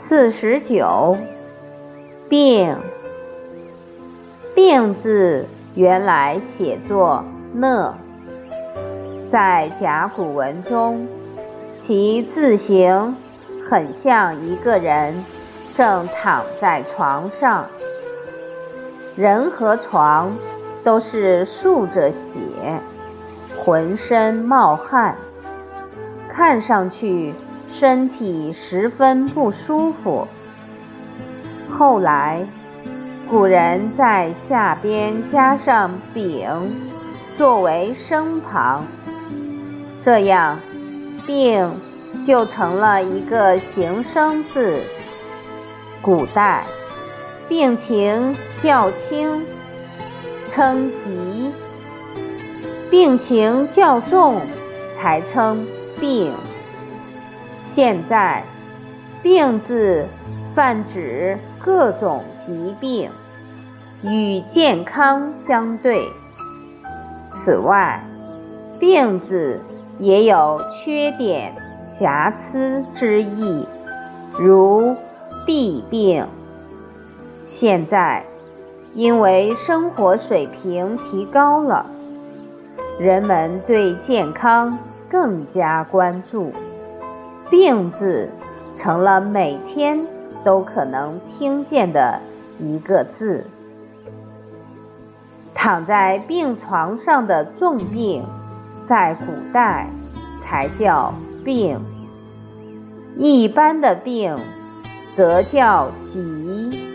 四十九，病。病字原来写作讷，在甲骨文中，其字形很像一个人正躺在床上，人和床都是竖着写，浑身冒汗，看上去。身体十分不舒服。后来，古人在下边加上“丙”作为声旁，这样“病”就成了一个形声字。古代，病情较轻称疾，病情较重才称病。现在，病字泛指各种疾病，与健康相对。此外，病字也有缺点、瑕疵之意，如弊病。现在，因为生活水平提高了，人们对健康更加关注。病字成了每天都可能听见的一个字。躺在病床上的重病，在古代才叫病；一般的病，则叫疾。